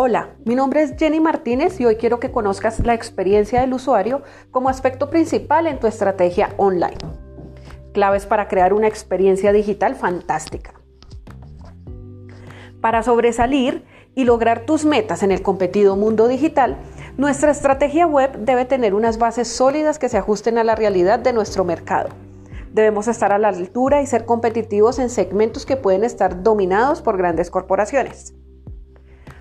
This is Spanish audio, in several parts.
Hola, mi nombre es Jenny Martínez y hoy quiero que conozcas la experiencia del usuario como aspecto principal en tu estrategia online. Claves para crear una experiencia digital fantástica. Para sobresalir y lograr tus metas en el competido mundo digital, nuestra estrategia web debe tener unas bases sólidas que se ajusten a la realidad de nuestro mercado. Debemos estar a la altura y ser competitivos en segmentos que pueden estar dominados por grandes corporaciones.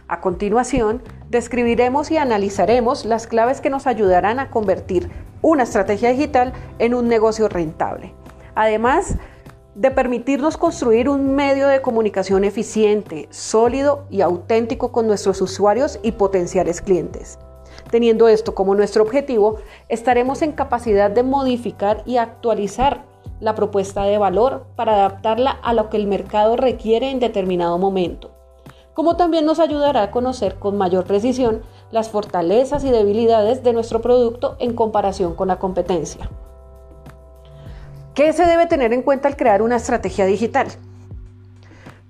A continuación, describiremos y analizaremos las claves que nos ayudarán a convertir una estrategia digital en un negocio rentable. Además de permitirnos construir un medio de comunicación eficiente, sólido y auténtico con nuestros usuarios y potenciales clientes. Teniendo esto como nuestro objetivo, estaremos en capacidad de modificar y actualizar la propuesta de valor para adaptarla a lo que el mercado requiere en determinado momento como también nos ayudará a conocer con mayor precisión las fortalezas y debilidades de nuestro producto en comparación con la competencia. ¿Qué se debe tener en cuenta al crear una estrategia digital?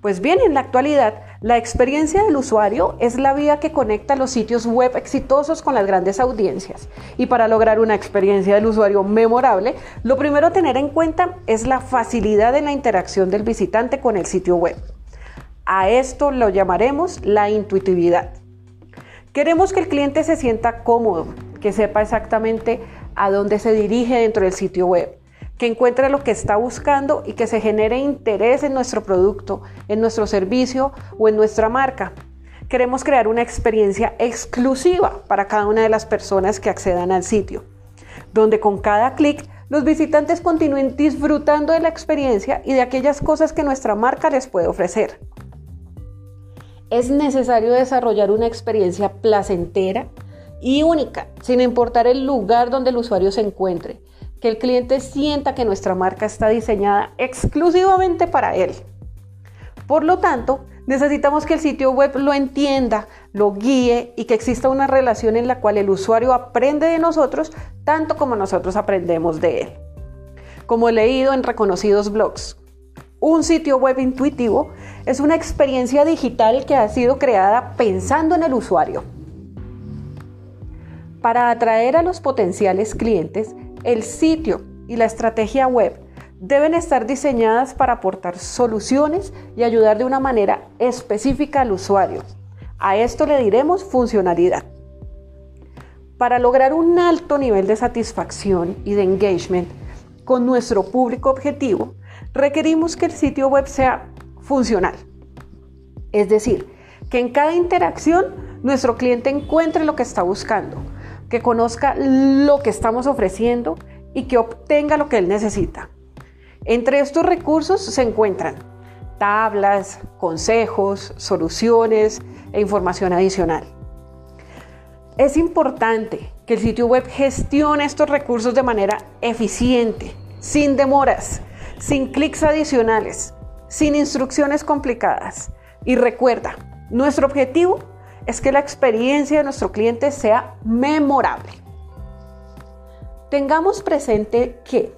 Pues bien, en la actualidad, la experiencia del usuario es la vía que conecta los sitios web exitosos con las grandes audiencias. Y para lograr una experiencia del usuario memorable, lo primero a tener en cuenta es la facilidad en la interacción del visitante con el sitio web. A esto lo llamaremos la intuitividad. Queremos que el cliente se sienta cómodo, que sepa exactamente a dónde se dirige dentro del sitio web, que encuentre lo que está buscando y que se genere interés en nuestro producto, en nuestro servicio o en nuestra marca. Queremos crear una experiencia exclusiva para cada una de las personas que accedan al sitio, donde con cada clic los visitantes continúen disfrutando de la experiencia y de aquellas cosas que nuestra marca les puede ofrecer. Es necesario desarrollar una experiencia placentera y única, sin importar el lugar donde el usuario se encuentre. Que el cliente sienta que nuestra marca está diseñada exclusivamente para él. Por lo tanto, necesitamos que el sitio web lo entienda, lo guíe y que exista una relación en la cual el usuario aprende de nosotros tanto como nosotros aprendemos de él. Como he leído en reconocidos blogs, un sitio web intuitivo es una experiencia digital que ha sido creada pensando en el usuario. Para atraer a los potenciales clientes, el sitio y la estrategia web deben estar diseñadas para aportar soluciones y ayudar de una manera específica al usuario. A esto le diremos funcionalidad. Para lograr un alto nivel de satisfacción y de engagement con nuestro público objetivo, requerimos que el sitio web sea funcional. Es decir, que en cada interacción nuestro cliente encuentre lo que está buscando, que conozca lo que estamos ofreciendo y que obtenga lo que él necesita. Entre estos recursos se encuentran tablas, consejos, soluciones e información adicional. Es importante que el sitio web gestione estos recursos de manera eficiente, sin demoras, sin clics adicionales, sin instrucciones complicadas. Y recuerda, nuestro objetivo es que la experiencia de nuestro cliente sea memorable. Tengamos presente que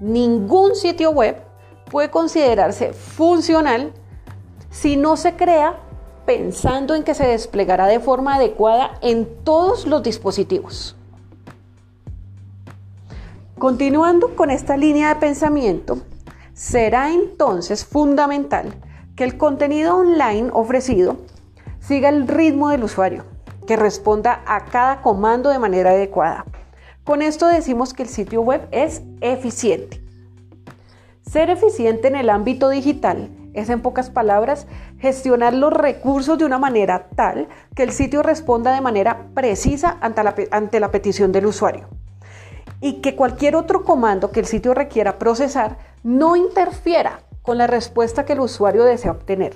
ningún sitio web puede considerarse funcional si no se crea pensando en que se desplegará de forma adecuada en todos los dispositivos. Continuando con esta línea de pensamiento, será entonces fundamental que el contenido online ofrecido siga el ritmo del usuario, que responda a cada comando de manera adecuada. Con esto decimos que el sitio web es eficiente. Ser eficiente en el ámbito digital es, en pocas palabras, gestionar los recursos de una manera tal que el sitio responda de manera precisa ante la, petición del usuario y que cualquier otro comando que el sitio requiera procesar no interfiera con la respuesta que el usuario desea obtener.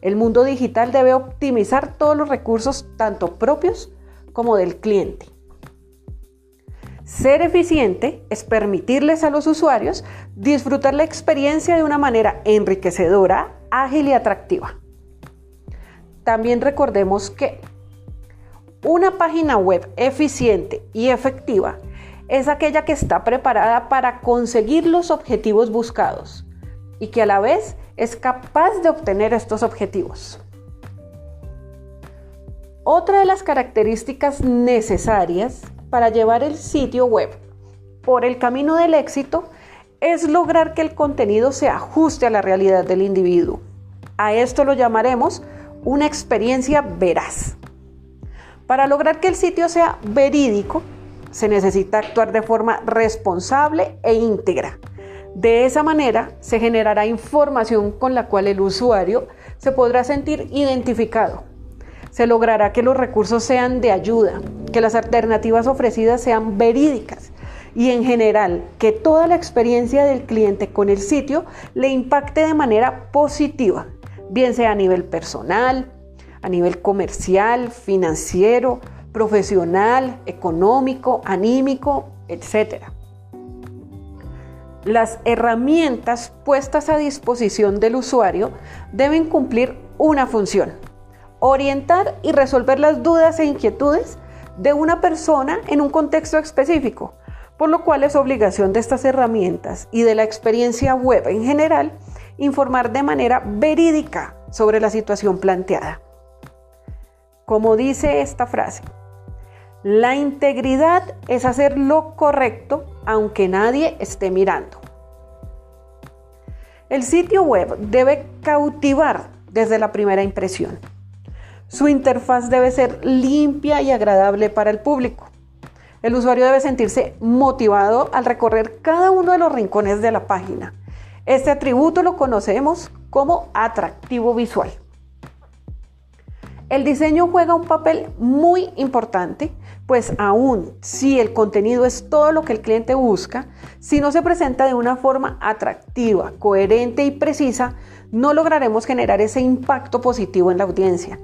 El mundo digital debe optimizar todos los recursos, tanto propios como del cliente. Ser eficiente es permitirles a los usuarios disfrutar la experiencia de una manera enriquecedora, ágil y atractiva. También recordemos que una página web eficiente y efectiva es aquella que está preparada para conseguir los objetivos buscados y que a la vez es capaz de obtener estos objetivos. Otra de las características necesarias para llevar el sitio web por el camino del éxito es lograr que el contenido se ajuste a la realidad del individuo. A esto lo llamaremos una experiencia veraz. Para lograr que el sitio sea verídico, se necesita actuar de forma responsable e íntegra. De esa manera se generará información con la cual el usuario se podrá sentir identificado se logrará que los recursos sean de ayuda, que las alternativas ofrecidas sean verídicas y en general que toda la experiencia del cliente con el sitio le impacte de manera positiva, bien sea a nivel personal, a nivel comercial, financiero, profesional, económico, anímico, etc. Las herramientas puestas a disposición del usuario deben cumplir una función orientar y resolver las dudas e inquietudes de una persona en un contexto específico, por lo cual es obligación de estas herramientas y de la experiencia web en general informar de manera verídica sobre la situación planteada. Como dice esta frase, la integridad es hacer lo correcto aunque nadie esté mirando. El sitio web debe cautivar desde la primera impresión. Su interfaz debe ser limpia y agradable para el público. El usuario debe sentirse motivado al recorrer cada uno de los rincones de la página. Este atributo lo conocemos como atractivo visual. El diseño juega un papel muy importante, pues aún si el contenido es todo lo que el cliente busca, si no se presenta de una forma atractiva, coherente y precisa, no lograremos generar ese impacto positivo en la audiencia.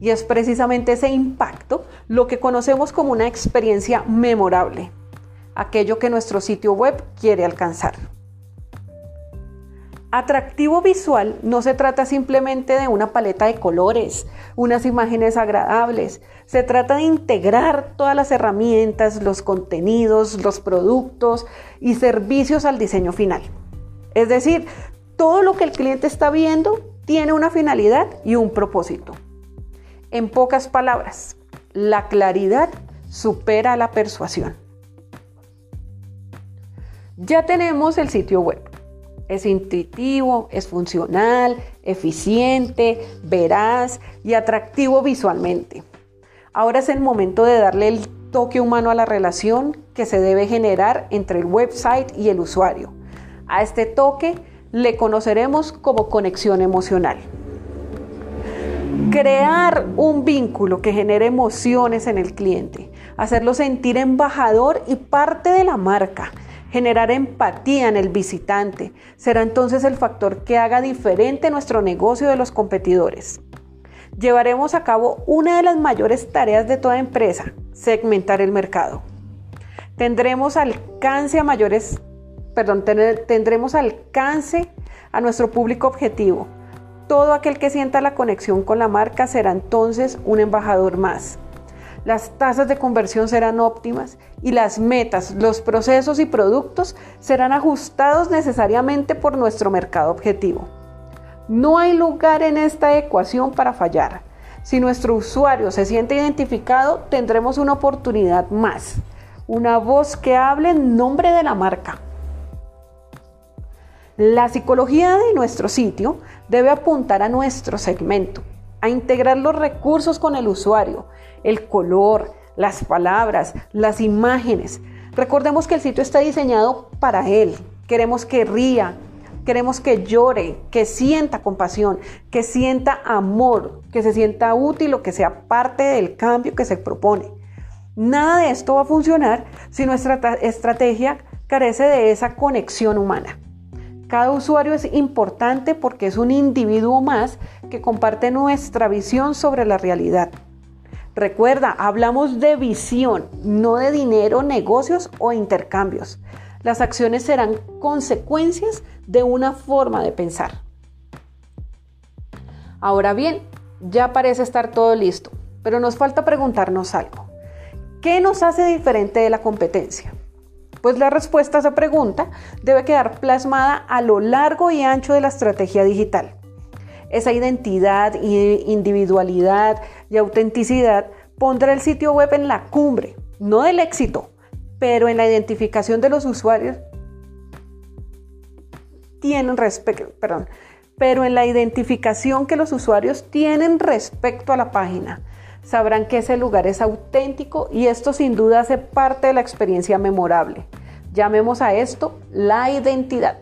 Y es precisamente ese impacto lo que conocemos como una experiencia memorable, aquello que nuestro sitio web quiere alcanzar. Atractivo visual no se trata simplemente de una paleta de colores, unas imágenes agradables. Se trata de integrar todas las herramientas, los contenidos, los productos y servicios al diseño final. Es decir, todo lo que el cliente está viendo tiene una finalidad y un propósito. En pocas palabras, la claridad supera la persuasión. Ya tenemos el sitio web. Es intuitivo, es funcional, eficiente, veraz y atractivo visualmente. Ahora es el momento de darle el toque humano a la relación que se debe generar entre el website y el usuario. A este toque le conoceremos como conexión emocional. Crear un vínculo que genere emociones en el cliente, hacerlo sentir embajador y parte de la marca, generar empatía en el visitante, será entonces el factor que haga diferente nuestro negocio de los competidores. Llevaremos a cabo una de las mayores tareas de toda empresa, segmentar el mercado. Tendremos alcance a mayores, tendremos alcance a nuestro público objetivo todo aquel que sienta la conexión con la marca será entonces un embajador más. Las tasas de conversión serán óptimas y las metas, los procesos y productos serán ajustados necesariamente por nuestro mercado objetivo. No hay lugar en esta ecuación para fallar. Si nuestro usuario se siente identificado, tendremos una oportunidad más, una voz que hable en nombre de la marca. La psicología de nuestro sitio debe apuntar a nuestro segmento, a integrar los recursos con el usuario, el color, las palabras, las imágenes. Recordemos que el sitio está diseñado para él. Queremos que ría, queremos que llore, que sienta compasión, que sienta amor, que se sienta útil o que sea parte del cambio que se propone. Nada de esto va a funcionar si nuestra estrategia carece de esa conexión humana. Cada usuario es importante porque es un individuo más que comparte nuestra visión sobre la realidad. Recuerda, hablamos de visión, no de dinero, negocios o intercambios. Las acciones serán consecuencias de una forma de pensar. Ahora bien, ya parece estar todo listo, pero nos falta preguntarnos algo. ¿Qué nos hace diferente de la competencia? Pues la respuesta a esa pregunta debe quedar plasmada a lo largo y ancho de la estrategia digital. Esa identidad, individualidad y autenticidad pondrá el sitio web en la cumbre, no del éxito, pero en la identificación de los usuarios tienen respecto, perdón, pero en la identificación que los usuarios tienen respecto a la página. Sabrán que ese lugar es auténtico y esto sin duda hace parte de la experiencia memorable. Llamemos a esto la identidad.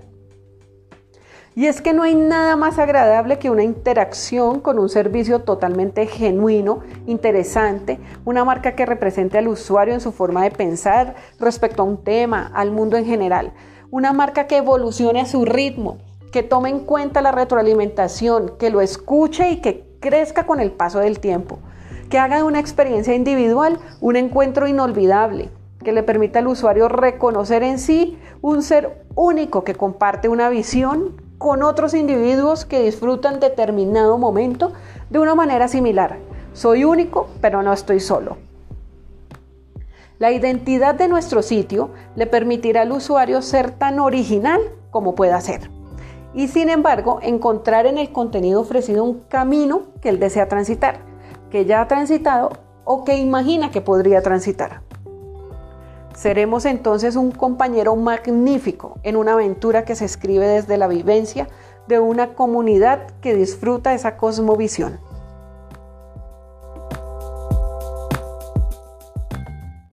Y es que no hay nada más agradable que una interacción con un servicio totalmente genuino, interesante, una marca que represente al usuario en su forma de pensar respecto a un tema, al mundo en general. Una marca que evolucione a su ritmo, que tome en cuenta la retroalimentación, que lo escuche y que crezca con el paso del tiempo, que haga de una experiencia individual un encuentro inolvidable, que le permita al usuario reconocer en sí un ser único que comparte una visión con otros individuos que disfrutan determinado momento de una manera similar. Soy único, pero no estoy solo. La identidad de nuestro sitio le permitirá al usuario ser tan original como pueda ser. Y sin embargo, encontrar en el contenido ofrecido un camino que él desea transitar, que ya ha transitado o que imagina que podría transitar. Seremos entonces un compañero magnífico en una aventura que se escribe desde la vivencia de una comunidad que disfruta esa cosmovisión.